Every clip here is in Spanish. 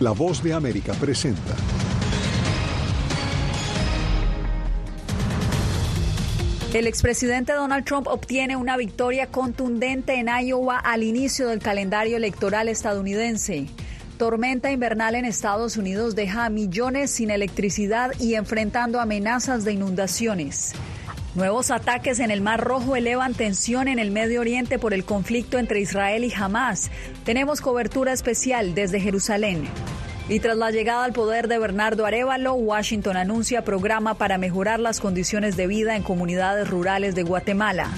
La voz de América presenta. El expresidente Donald Trump obtiene una victoria contundente en Iowa al inicio del calendario electoral estadounidense. Tormenta invernal en Estados Unidos deja a millones sin electricidad y enfrentando amenazas de inundaciones. Nuevos ataques en el Mar Rojo elevan tensión en el Medio Oriente por el conflicto entre Israel y Hamas. Tenemos cobertura especial desde Jerusalén. Y tras la llegada al poder de Bernardo Arevalo, Washington anuncia programa para mejorar las condiciones de vida en comunidades rurales de Guatemala.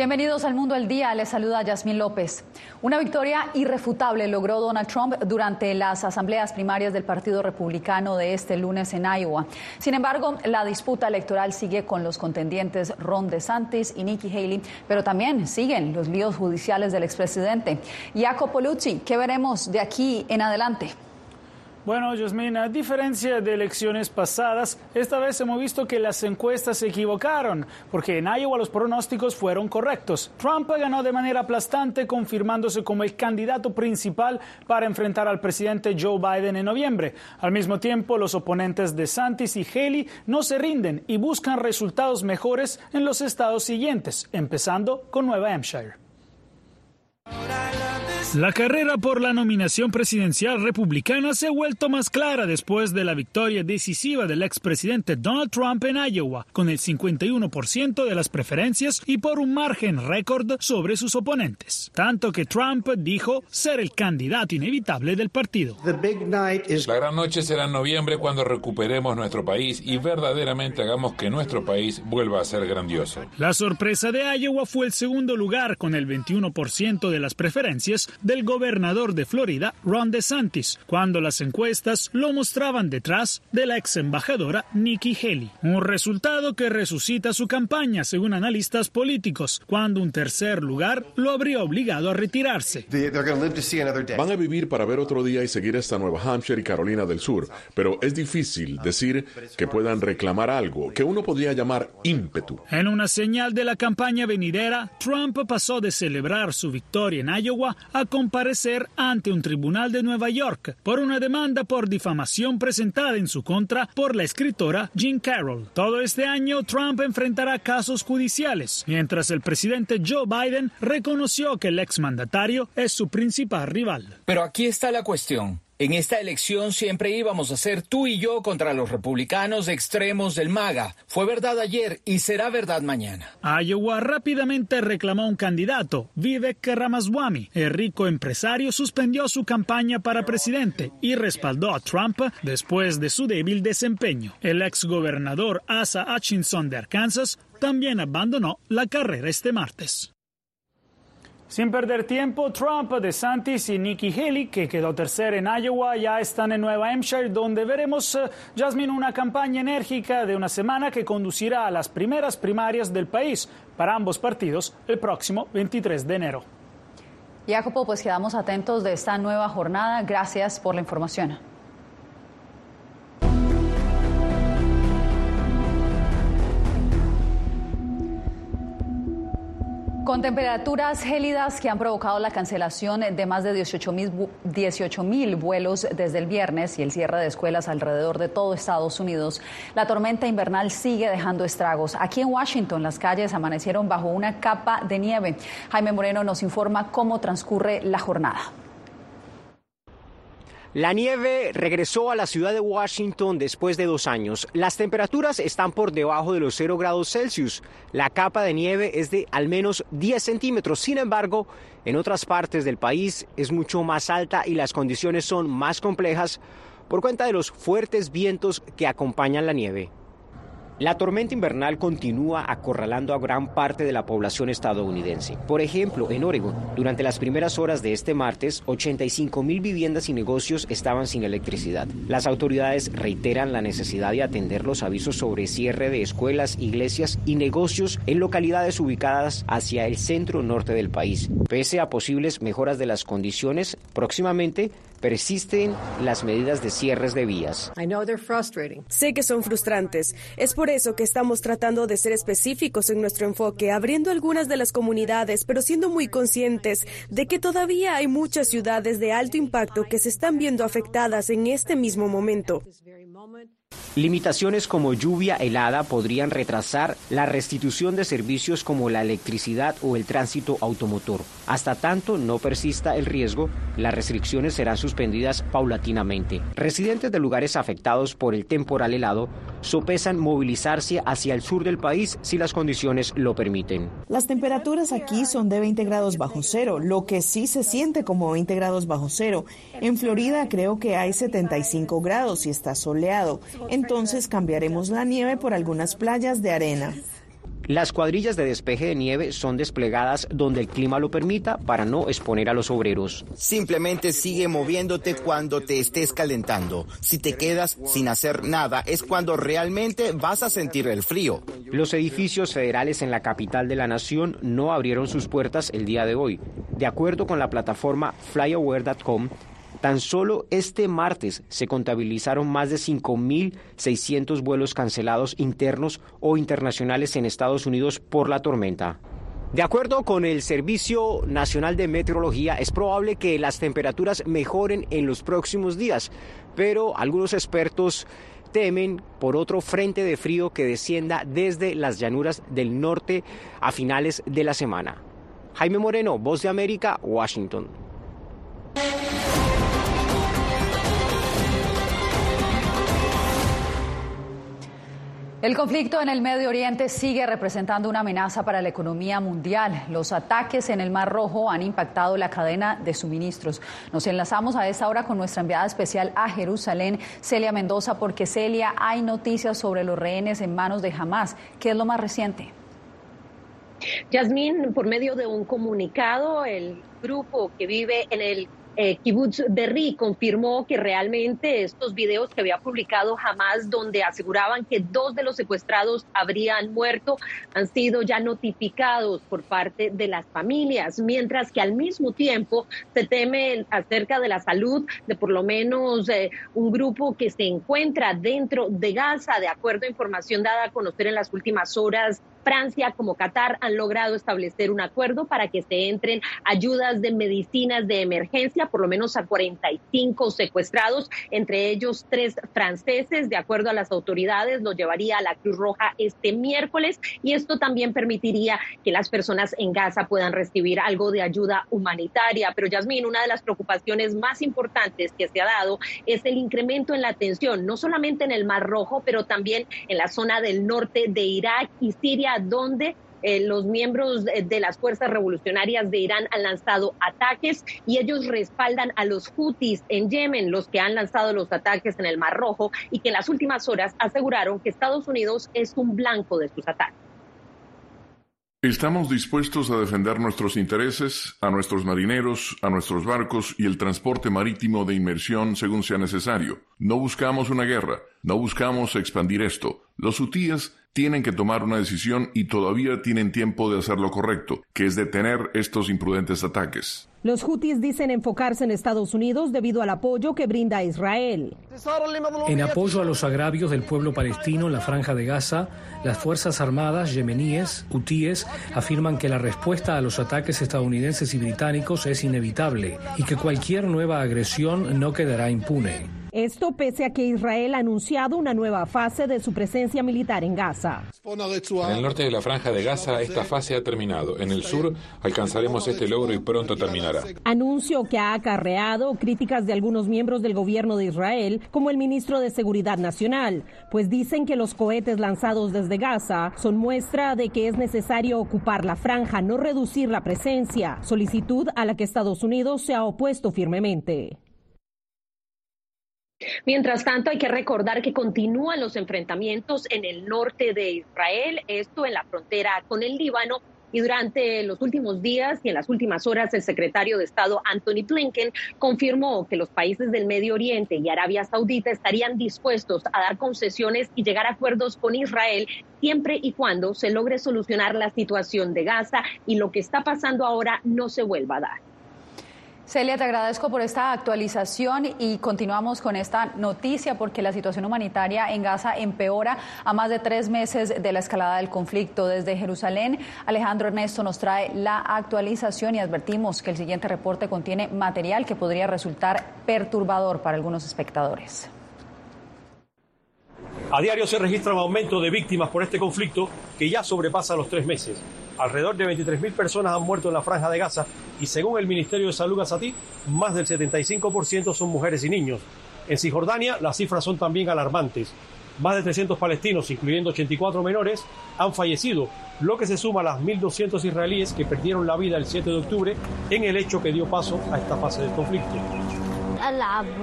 Bienvenidos al Mundo al Día, les saluda Yasmín López. Una victoria irrefutable logró Donald Trump durante las asambleas primarias del Partido Republicano de este lunes en Iowa. Sin embargo, la disputa electoral sigue con los contendientes Ron DeSantis y Nikki Haley, pero también siguen los líos judiciales del expresidente. Jacopo Luzzi, ¿qué veremos de aquí en adelante? Bueno, Yasmin, a diferencia de elecciones pasadas, esta vez hemos visto que las encuestas se equivocaron, porque en Iowa los pronósticos fueron correctos. Trump ganó de manera aplastante, confirmándose como el candidato principal para enfrentar al presidente Joe Biden en noviembre. Al mismo tiempo, los oponentes de Santis y Haley no se rinden y buscan resultados mejores en los estados siguientes, empezando con Nueva Hampshire. La carrera por la nominación presidencial republicana se ha vuelto más clara después de la victoria decisiva del expresidente Donald Trump en Iowa, con el 51% de las preferencias y por un margen récord sobre sus oponentes. Tanto que Trump dijo ser el candidato inevitable del partido. La gran noche será en noviembre cuando recuperemos nuestro país y verdaderamente hagamos que nuestro país vuelva a ser grandioso. La sorpresa de Iowa fue el segundo lugar con el 21% de las preferencias del gobernador de Florida, Ron DeSantis, cuando las encuestas lo mostraban detrás de la ex embajadora Nikki Haley. Un resultado que resucita su campaña, según analistas políticos, cuando un tercer lugar lo habría obligado a retirarse. Van a vivir para ver otro día y seguir hasta Nueva Hampshire y Carolina del Sur, pero es difícil decir que puedan reclamar algo que uno podría llamar ímpetu. En una señal de la campaña venidera, Trump pasó de celebrar su victoria en Iowa a comparecer ante un tribunal de Nueva York por una demanda por difamación presentada en su contra por la escritora Jean Carroll. Todo este año Trump enfrentará casos judiciales, mientras el presidente Joe Biden reconoció que el exmandatario es su principal rival. Pero aquí está la cuestión. En esta elección siempre íbamos a ser tú y yo contra los republicanos extremos del MAGA. Fue verdad ayer y será verdad mañana. Iowa rápidamente reclamó un candidato, Vivek Ramaswamy. El rico empresario suspendió su campaña para presidente y respaldó a Trump después de su débil desempeño. El exgobernador Asa Hutchinson de Arkansas también abandonó la carrera este martes. Sin perder tiempo, Trump, DeSantis y Nikki Haley, que quedó tercera en Iowa, ya están en Nueva Hampshire, donde veremos, uh, Jasmine, una campaña enérgica de una semana que conducirá a las primeras primarias del país para ambos partidos el próximo 23 de enero. Jacopo, pues quedamos atentos de esta nueva jornada. Gracias por la información. Con temperaturas gélidas que han provocado la cancelación de más de 18 mil vuelos desde el viernes y el cierre de escuelas alrededor de todo Estados Unidos, la tormenta invernal sigue dejando estragos. Aquí en Washington las calles amanecieron bajo una capa de nieve. Jaime Moreno nos informa cómo transcurre la jornada. La nieve regresó a la ciudad de Washington después de dos años. Las temperaturas están por debajo de los 0 grados Celsius. La capa de nieve es de al menos 10 centímetros. Sin embargo, en otras partes del país es mucho más alta y las condiciones son más complejas por cuenta de los fuertes vientos que acompañan la nieve. La tormenta invernal continúa acorralando a gran parte de la población estadounidense. Por ejemplo, en Oregon, durante las primeras horas de este martes, 85 mil viviendas y negocios estaban sin electricidad. Las autoridades reiteran la necesidad de atender los avisos sobre cierre de escuelas, iglesias y negocios en localidades ubicadas hacia el centro norte del país. Pese a posibles mejoras de las condiciones, próximamente persisten las medidas de cierres de vías. Sé que son frustrantes. Es por eso que estamos tratando de ser específicos en nuestro enfoque, abriendo algunas de las comunidades, pero siendo muy conscientes de que todavía hay muchas ciudades de alto impacto que se están viendo afectadas en este mismo momento. Limitaciones como lluvia helada podrían retrasar la restitución de servicios como la electricidad o el tránsito automotor. Hasta tanto no persista el riesgo, las restricciones serán suspendidas paulatinamente. Residentes de lugares afectados por el temporal helado sopesan movilizarse hacia el sur del país si las condiciones lo permiten. Las temperaturas aquí son de 20 grados bajo cero, lo que sí se siente como 20 grados bajo cero. En Florida creo que hay 75 grados y está soleado entonces cambiaremos la nieve por algunas playas de arena. Las cuadrillas de despeje de nieve son desplegadas donde el clima lo permita para no exponer a los obreros. Simplemente sigue moviéndote cuando te estés calentando. Si te quedas sin hacer nada es cuando realmente vas a sentir el frío. Los edificios federales en la capital de la nación no abrieron sus puertas el día de hoy. De acuerdo con la plataforma flyaware.com, Tan solo este martes se contabilizaron más de 5.600 vuelos cancelados internos o internacionales en Estados Unidos por la tormenta. De acuerdo con el Servicio Nacional de Meteorología, es probable que las temperaturas mejoren en los próximos días, pero algunos expertos temen por otro frente de frío que descienda desde las llanuras del norte a finales de la semana. Jaime Moreno, Voz de América, Washington. El conflicto en el Medio Oriente sigue representando una amenaza para la economía mundial. Los ataques en el Mar Rojo han impactado la cadena de suministros. Nos enlazamos a esta hora con nuestra enviada especial a Jerusalén, Celia Mendoza, porque Celia, hay noticias sobre los rehenes en manos de Hamas. ¿Qué es lo más reciente? Yasmín, por medio de un comunicado, el grupo que vive en el eh, Kibbutz Berri confirmó que realmente estos videos que había publicado jamás, donde aseguraban que dos de los secuestrados habrían muerto, han sido ya notificados por parte de las familias, mientras que al mismo tiempo se teme acerca de la salud de por lo menos eh, un grupo que se encuentra dentro de Gaza, de acuerdo a información dada a conocer en las últimas horas Francia como Qatar han logrado establecer un acuerdo para que se entren ayudas de medicinas de emergencia, por lo menos a 45 secuestrados, entre ellos tres franceses. De acuerdo a las autoridades, lo llevaría a la Cruz Roja este miércoles y esto también permitiría que las personas en Gaza puedan recibir algo de ayuda humanitaria. Pero Yasmín, una de las preocupaciones más importantes que se ha dado es el incremento en la tensión, no solamente en el Mar Rojo, pero también en la zona del norte de Irak y Siria donde eh, los miembros de las fuerzas revolucionarias de Irán han lanzado ataques y ellos respaldan a los Houthis en Yemen, los que han lanzado los ataques en el Mar Rojo y que en las últimas horas aseguraron que Estados Unidos es un blanco de sus ataques. Estamos dispuestos a defender nuestros intereses, a nuestros marineros, a nuestros barcos y el transporte marítimo de inmersión según sea necesario. No buscamos una guerra, no buscamos expandir esto. Los hutíes tienen que tomar una decisión y todavía tienen tiempo de hacer lo correcto, que es detener estos imprudentes ataques. Los hutis dicen enfocarse en Estados Unidos debido al apoyo que brinda a Israel. En apoyo a los agravios del pueblo palestino en la franja de Gaza, las Fuerzas Armadas yemeníes, hutíes, afirman que la respuesta a los ataques estadounidenses y británicos es inevitable y que cualquier nueva agresión no quedará impune. Esto pese a que Israel ha anunciado una nueva fase de su presencia militar en Gaza. En el norte de la franja de Gaza esta fase ha terminado. En el sur alcanzaremos este logro y pronto terminará. Anuncio que ha acarreado críticas de algunos miembros del gobierno de Israel, como el ministro de Seguridad Nacional, pues dicen que los cohetes lanzados desde Gaza son muestra de que es necesario ocupar la franja, no reducir la presencia, solicitud a la que Estados Unidos se ha opuesto firmemente. Mientras tanto, hay que recordar que continúan los enfrentamientos en el norte de Israel, esto en la frontera con el Líbano. Y durante los últimos días y en las últimas horas, el secretario de Estado Anthony Blinken confirmó que los países del Medio Oriente y Arabia Saudita estarían dispuestos a dar concesiones y llegar a acuerdos con Israel siempre y cuando se logre solucionar la situación de Gaza y lo que está pasando ahora no se vuelva a dar. Celia, te agradezco por esta actualización y continuamos con esta noticia porque la situación humanitaria en Gaza empeora a más de tres meses de la escalada del conflicto. Desde Jerusalén, Alejandro Ernesto nos trae la actualización y advertimos que el siguiente reporte contiene material que podría resultar perturbador para algunos espectadores. A diario se registra un aumento de víctimas por este conflicto que ya sobrepasa los tres meses. Alrededor de 23.000 personas han muerto en la franja de Gaza y según el Ministerio de Salud gazatí, más del 75% son mujeres y niños. En Cisjordania las cifras son también alarmantes. Más de 300 palestinos, incluyendo 84 menores, han fallecido, lo que se suma a las 1.200 israelíes que perdieron la vida el 7 de octubre en el hecho que dio paso a esta fase del conflicto.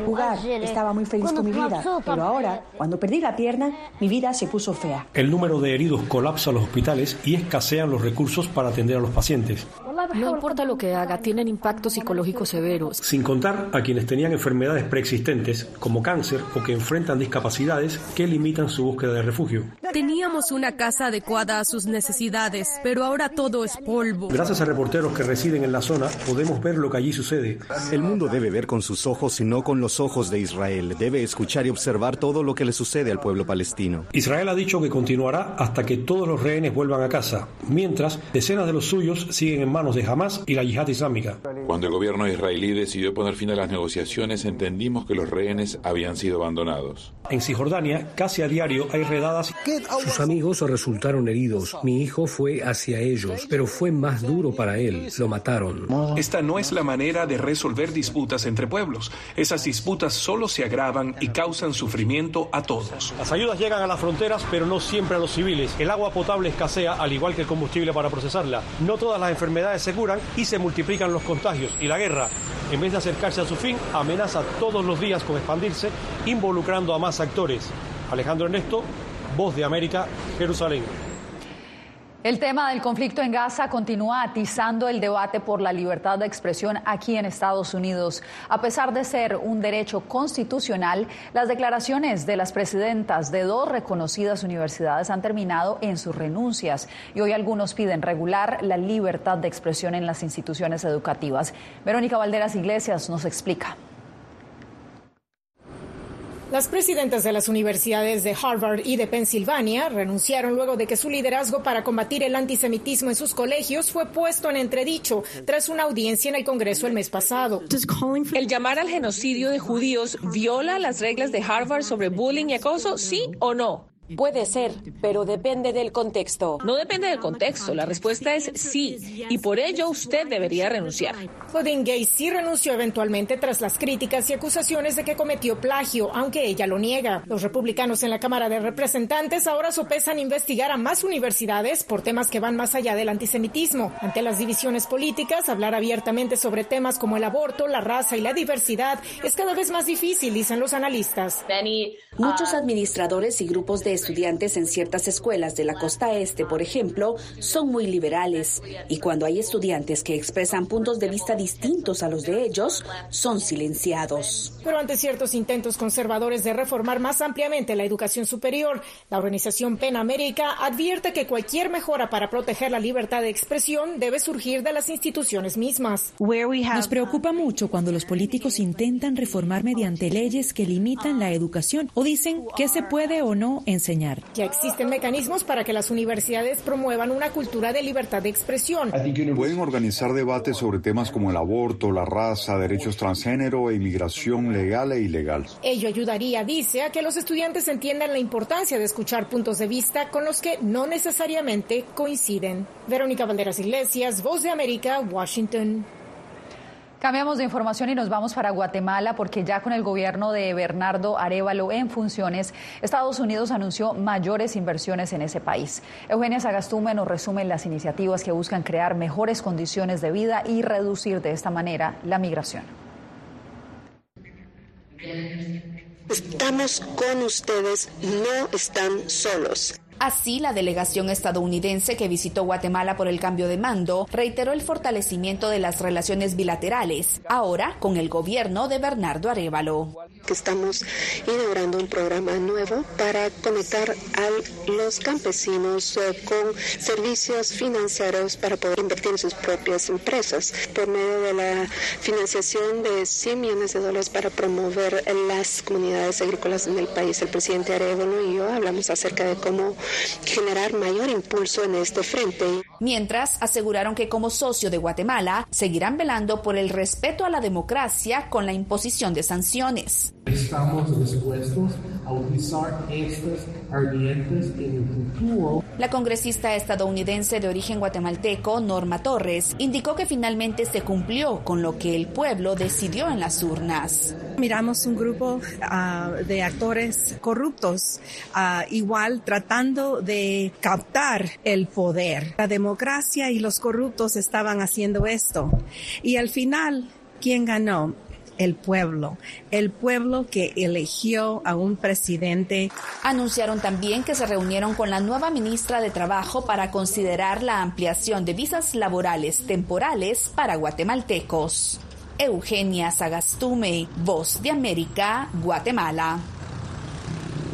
Jugar, estaba muy feliz con mi vida, pero ahora, cuando perdí la pierna, mi vida se puso fea. El número de heridos colapsa los hospitales y escasean los recursos para atender a los pacientes. No importa lo que haga, tienen impactos psicológicos severos. Sin contar a quienes tenían enfermedades preexistentes, como cáncer, o que enfrentan discapacidades que limitan su búsqueda de refugio. Teníamos una casa adecuada a sus necesidades, pero ahora todo es polvo. Gracias a reporteros que residen en la zona, podemos ver lo que allí sucede. El mundo debe ver con sus ojos y no con los ojos de Israel. Debe escuchar y observar todo lo que le sucede al pueblo palestino. Israel ha dicho que continuará hasta que todos los rehenes vuelvan a casa, mientras decenas de los suyos siguen en manos de Hamas y la yihad islámica. Cuando el gobierno israelí decidió poner fin a las negociaciones, entendimos que los rehenes habían sido abandonados. En Cisjordania, casi a diario hay redadas. Sus amigos resultaron heridos. Mi hijo fue hacia ellos, pero fue más duro para él. Lo mataron. Esta no es la manera de resolver disputas entre pueblos. Esas disputas solo se agravan y causan sufrimiento a todos. Las ayudas llegan a las fronteras, pero no siempre a los civiles. El agua potable escasea, al igual que el combustible para procesarla. No todas las enfermedades se curan y se multiplican los contagios. Y la guerra, en vez de acercarse a su fin, amenaza todos los días con expandirse, involucrando a más actores. Alejandro Ernesto, Voz de América, Jerusalén. El tema del conflicto en Gaza continúa atizando el debate por la libertad de expresión aquí en Estados Unidos. A pesar de ser un derecho constitucional, las declaraciones de las presidentas de dos reconocidas universidades han terminado en sus renuncias y hoy algunos piden regular la libertad de expresión en las instituciones educativas. Verónica Valderas Iglesias nos explica. Las presidentas de las universidades de Harvard y de Pensilvania renunciaron luego de que su liderazgo para combatir el antisemitismo en sus colegios fue puesto en entredicho tras una audiencia en el Congreso el mes pasado. ¿El llamar al genocidio de judíos viola las reglas de Harvard sobre bullying y acoso, sí o no? Puede ser, pero depende del contexto. No depende del contexto. La respuesta es sí. Y por ello usted debería renunciar. Claudine Gay sí renunció eventualmente tras las críticas y acusaciones de que cometió plagio, aunque ella lo niega. Los republicanos en la Cámara de Representantes ahora sopesan investigar a más universidades por temas que van más allá del antisemitismo. Ante las divisiones políticas, hablar abiertamente sobre temas como el aborto, la raza y la diversidad es cada vez más difícil, dicen los analistas. Muchos administradores y grupos de estudiantes en ciertas escuelas de la costa este, por ejemplo, son muy liberales y cuando hay estudiantes que expresan puntos de vista distintos a los de ellos, son silenciados. Pero ante ciertos intentos conservadores de reformar más ampliamente la educación superior, la organización PEN América advierte que cualquier mejora para proteger la libertad de expresión debe surgir de las instituciones mismas. Nos preocupa mucho cuando los políticos intentan reformar mediante leyes que limitan la educación o dicen que se puede o no enseñar ya existen mecanismos para que las universidades promuevan una cultura de libertad de expresión. Pueden organizar debates sobre temas como el aborto, la raza, derechos transgénero e inmigración legal e ilegal. Ello ayudaría, dice, a que los estudiantes entiendan la importancia de escuchar puntos de vista con los que no necesariamente coinciden. Verónica Valderas Iglesias, Voz de América, Washington. Cambiamos de información y nos vamos para Guatemala porque ya con el gobierno de Bernardo Arevalo en funciones, Estados Unidos anunció mayores inversiones en ese país. Eugenia Sagastume nos resume las iniciativas que buscan crear mejores condiciones de vida y reducir de esta manera la migración. Estamos con ustedes, no están solos. Así, la delegación estadounidense que visitó Guatemala por el cambio de mando reiteró el fortalecimiento de las relaciones bilaterales, ahora con el gobierno de Bernardo Arevalo. Estamos inaugurando un programa nuevo para conectar a los campesinos eh, con servicios financieros para poder invertir en sus propias empresas por medio de la financiación de 100 millones de dólares para promover las comunidades agrícolas en el país. El presidente Arevalo y yo hablamos acerca de cómo generar mayor impulso en este frente. Mientras, aseguraron que como socio de Guatemala seguirán velando por el respeto a la democracia con la imposición de sanciones. Estamos dispuestos a utilizar estas herramientas en el futuro. La congresista estadounidense de origen guatemalteco, Norma Torres, indicó que finalmente se cumplió con lo que el pueblo decidió en las urnas. Miramos un grupo uh, de actores corruptos, uh, igual tratando de captar el poder. La democracia y los corruptos estaban haciendo esto. Y al final, ¿quién ganó? El pueblo, el pueblo que eligió a un presidente. Anunciaron también que se reunieron con la nueva ministra de Trabajo para considerar la ampliación de visas laborales temporales para guatemaltecos. Eugenia Sagastume, Voz de América, Guatemala.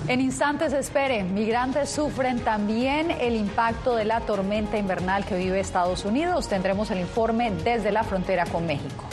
En instantes espere, migrantes sufren también el impacto de la tormenta invernal que vive Estados Unidos. Tendremos el informe desde la frontera con México.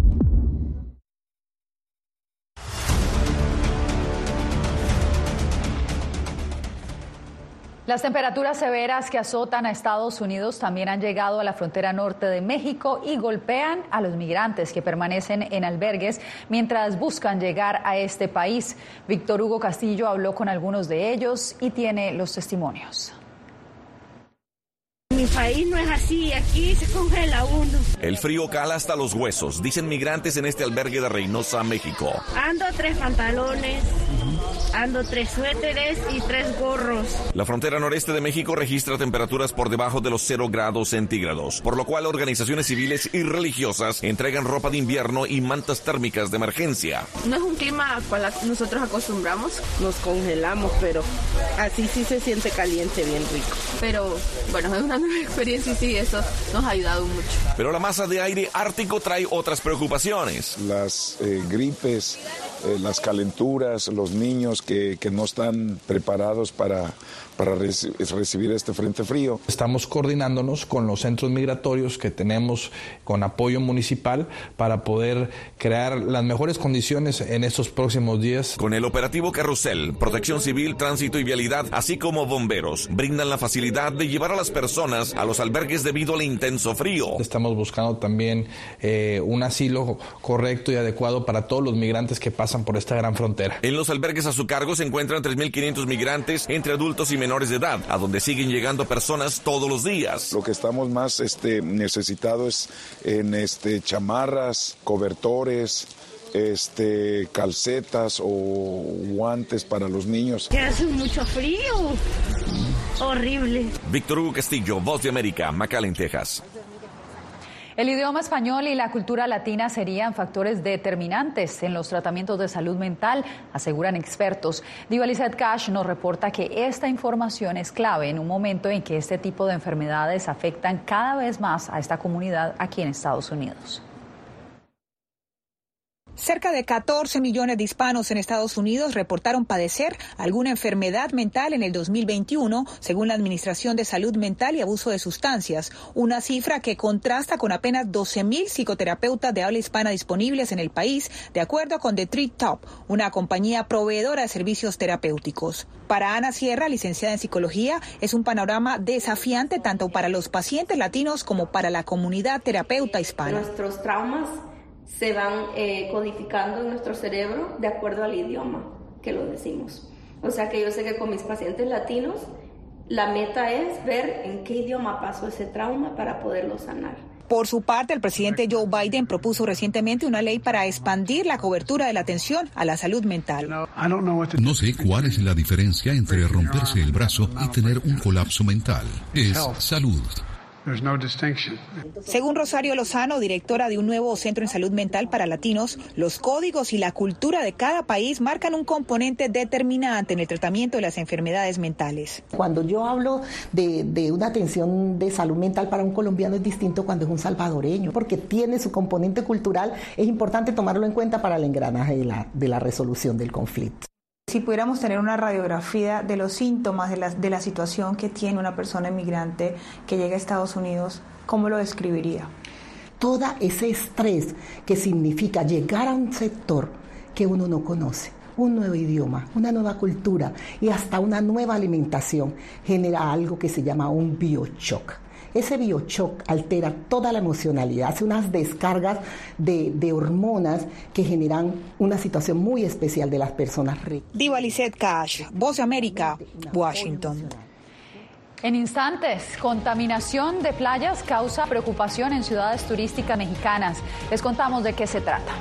Las temperaturas severas que azotan a Estados Unidos también han llegado a la frontera norte de México y golpean a los migrantes que permanecen en albergues mientras buscan llegar a este país. Víctor Hugo Castillo habló con algunos de ellos y tiene los testimonios. Mi país no es así, aquí se congela uno. El frío cala hasta los huesos, dicen migrantes en este albergue de Reynosa, México. Ando tres pantalones, ando tres suéteres y tres gorros. La frontera noreste de México registra temperaturas por debajo de los 0 grados centígrados, por lo cual organizaciones civiles y religiosas entregan ropa de invierno y mantas térmicas de emergencia. No es un clima al cual nosotros acostumbramos, nos congelamos, pero así sí se siente caliente, bien rico. pero bueno, es una nueva experiencia y sí, eso nos ha ayudado mucho. Pero la masa de aire ártico trae otras preocupaciones. Las eh, gripes, eh, las calenturas, los niños que, que no están preparados para para recibir este frente frío. Estamos coordinándonos con los centros migratorios que tenemos con apoyo municipal para poder crear las mejores condiciones en estos próximos días. Con el operativo Carrusel, Protección Civil, Tránsito y Vialidad, así como bomberos, brindan la facilidad de llevar a las personas a los albergues debido al intenso frío. Estamos buscando también eh, un asilo correcto y adecuado para todos los migrantes que pasan por esta gran frontera. En los albergues a su cargo se encuentran 3.500 migrantes entre adultos y menores de edad, a donde siguen llegando personas todos los días. Lo que estamos más este, necesitados es en este, chamarras, cobertores, este, calcetas o guantes para los niños. Que hace mucho frío. Horrible. Víctor Hugo Castillo, Voz de América, McAllen, Texas. El idioma español y la cultura latina serían factores determinantes en los tratamientos de salud mental, aseguran expertos. Divalizet Cash nos reporta que esta información es clave en un momento en que este tipo de enfermedades afectan cada vez más a esta comunidad aquí en Estados Unidos. Cerca de 14 millones de hispanos en Estados Unidos reportaron padecer alguna enfermedad mental en el 2021, según la Administración de Salud Mental y Abuso de Sustancias, una cifra que contrasta con apenas 12 mil psicoterapeutas de habla hispana disponibles en el país, de acuerdo con The Top, una compañía proveedora de servicios terapéuticos. Para Ana Sierra, licenciada en psicología, es un panorama desafiante tanto para los pacientes latinos como para la comunidad terapeuta hispana. Nuestros traumas se van eh, codificando en nuestro cerebro de acuerdo al idioma que lo decimos. O sea que yo sé que con mis pacientes latinos la meta es ver en qué idioma pasó ese trauma para poderlo sanar. Por su parte, el presidente Joe Biden propuso recientemente una ley para expandir la cobertura de la atención a la salud mental. No sé cuál es la diferencia entre romperse el brazo y tener un colapso mental. Es salud. Según Rosario Lozano, directora de un nuevo centro en salud mental para latinos, los códigos y la cultura de cada país marcan un componente determinante en el tratamiento de las enfermedades mentales. Cuando yo hablo de, una atención de salud mental para un colombiano es distinto cuando es un salvadoreño, porque tiene su componente cultural, es importante tomarlo en cuenta para el engranaje de la resolución del conflicto. Si pudiéramos tener una radiografía de los síntomas de la, de la situación que tiene una persona inmigrante que llega a Estados Unidos, ¿cómo lo describiría? Todo ese estrés que significa llegar a un sector que uno no conoce un nuevo idioma, una nueva cultura y hasta una nueva alimentación genera algo que se llama un bioshock. Ese biochoc altera toda la emocionalidad, hace unas descargas de, hormonas que generan una situación muy especial de las personas. Diva Lizette Cash, Voz de América, Washington. En instantes, contaminación de playas causa preocupación en ciudades turísticas mexicanas. Les contamos de qué se trata.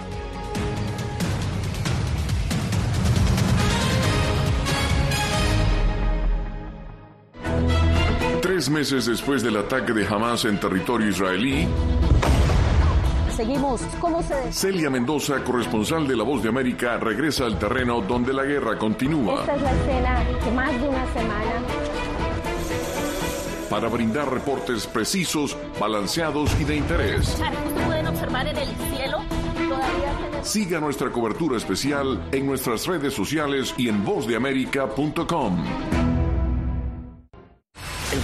Meses después del ataque de Hamas en territorio israelí, Seguimos. ¿Cómo se.? Celia Mendoza, corresponsal de La Voz de América, regresa al terreno donde la guerra continúa. Esta es la escena que más de una semana. Para brindar reportes precisos, balanceados y de interés. pueden observar en el cielo. Siga nuestra cobertura especial en nuestras redes sociales y en vozdeamerica.com.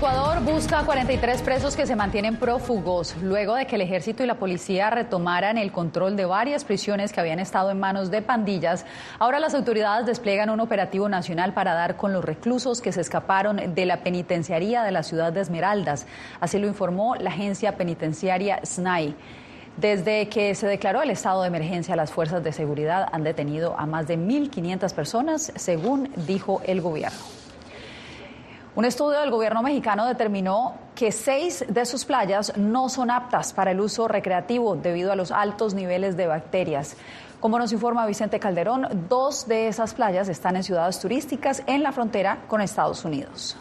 Ecuador busca a 43 presos que se mantienen prófugos luego de que el ejército y la policía retomaran el control de varias prisiones que habían estado en manos de pandillas. Ahora las autoridades despliegan un operativo nacional para dar con los reclusos que se escaparon de la penitenciaría de la ciudad de Esmeraldas. Así lo informó la agencia penitenciaria SNAI. Desde que se declaró el estado de emergencia, las fuerzas de seguridad han detenido a más de 1.500 personas, según dijo el gobierno. Un estudio del gobierno mexicano determinó que seis de sus playas no son aptas para el uso recreativo debido a los altos niveles de bacterias. Como nos informa Vicente Calderón, dos de esas playas están en ciudades turísticas en la frontera con Estados Unidos.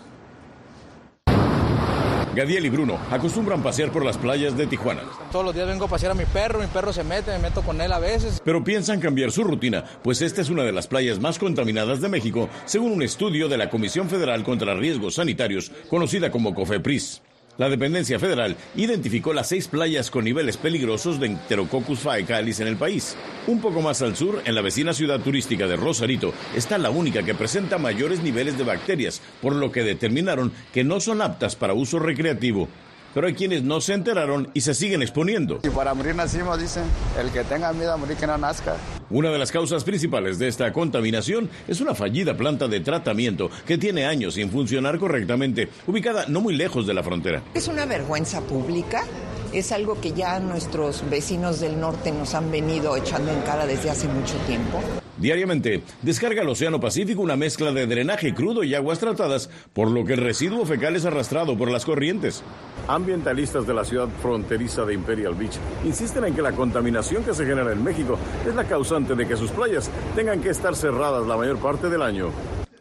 Gadiel y Bruno acostumbran pasear por las playas de Tijuana. Todos los días vengo a pasear a mi perro, mi perro se mete, me meto con él a veces. Pero piensan cambiar su rutina, pues esta es una de las playas más contaminadas de México, según un estudio de la Comisión Federal contra Riesgos Sanitarios, conocida como COFEPRIS. La dependencia federal identificó las seis playas con niveles peligrosos de Enterococcus faecalis en el país. Un poco más al sur, en la vecina ciudad turística de Rosarito, está la única que presenta mayores niveles de bacterias, por lo que determinaron que no son aptas para uso recreativo pero hay quienes no se enteraron y se siguen exponiendo. Y para morir nacimos, dicen, el que tenga miedo a morir que no nazca. Una de las causas principales de esta contaminación es una fallida planta de tratamiento que tiene años sin funcionar correctamente, ubicada no muy lejos de la frontera. Es una vergüenza pública. Es algo que ya nuestros vecinos del norte nos han venido echando en cara desde hace mucho tiempo. Diariamente descarga al Océano Pacífico una mezcla de drenaje crudo y aguas tratadas, por lo que el residuo fecal es arrastrado por las corrientes. Ambientalistas de la ciudad fronteriza de Imperial Beach insisten en que la contaminación que se genera en México es la causante de que sus playas tengan que estar cerradas la mayor parte del año.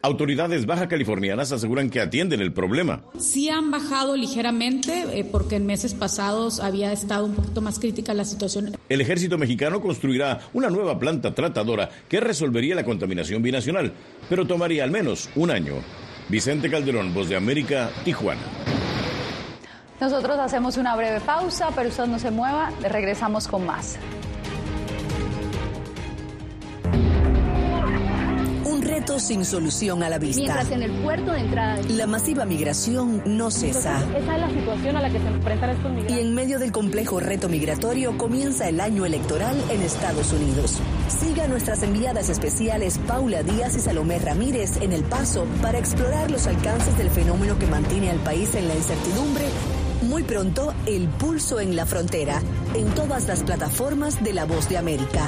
Autoridades baja californianas aseguran que atienden el problema. Sí han bajado ligeramente eh, porque en meses pasados había estado un poquito más crítica la situación. El ejército mexicano construirá una nueva planta tratadora que resolvería la contaminación binacional, pero tomaría al menos un año. Vicente Calderón, Voz de América, Tijuana. Nosotros hacemos una breve pausa, pero usted no se mueva, regresamos con más. Un reto sin solución a la vista. Mientras en el puerto de entrada. La masiva migración no cesa. esa es la situación a la que se enfrentan estos migrantes. Y en medio del complejo reto migratorio comienza el año electoral en Estados Unidos. Siga nuestras enviadas especiales Paula Díaz y Salomé Ramírez en El Paso para explorar los alcances del fenómeno que mantiene al país en la incertidumbre muy pronto, El Pulso en la Frontera, en todas las plataformas de La Voz de América.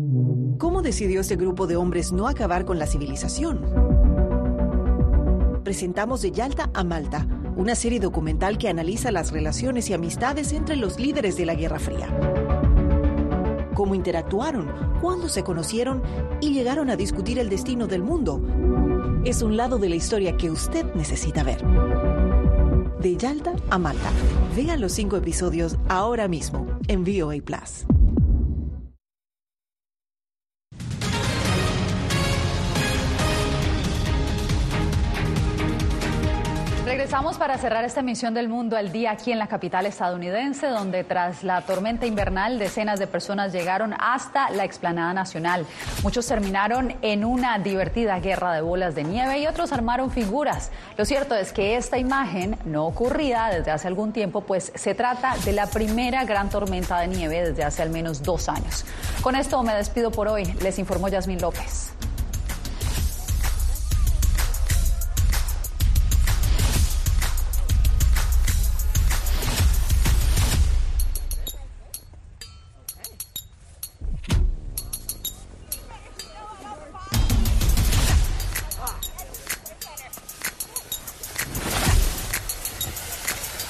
¿Cómo decidió este grupo de hombres no acabar con la civilización? Presentamos de Yalta a Malta, una serie documental que analiza las relaciones y amistades entre los líderes de la Guerra Fría. Cómo interactuaron, cuándo se conocieron y llegaron a discutir el destino del mundo. Es un lado de la historia que usted necesita ver. De Yalta a Malta. Vean los cinco episodios ahora mismo en VOA Plus. Regresamos para cerrar esta emisión del Mundo al Día aquí en la capital estadounidense, donde tras la tormenta invernal decenas de personas llegaron hasta la explanada nacional. Muchos terminaron en una divertida guerra de bolas de nieve y otros armaron figuras. Lo cierto es que esta imagen no ocurría desde hace algún tiempo, pues se trata de la primera gran tormenta de nieve desde hace al menos dos años. Con esto me despido por hoy. Les informó Yasmín López.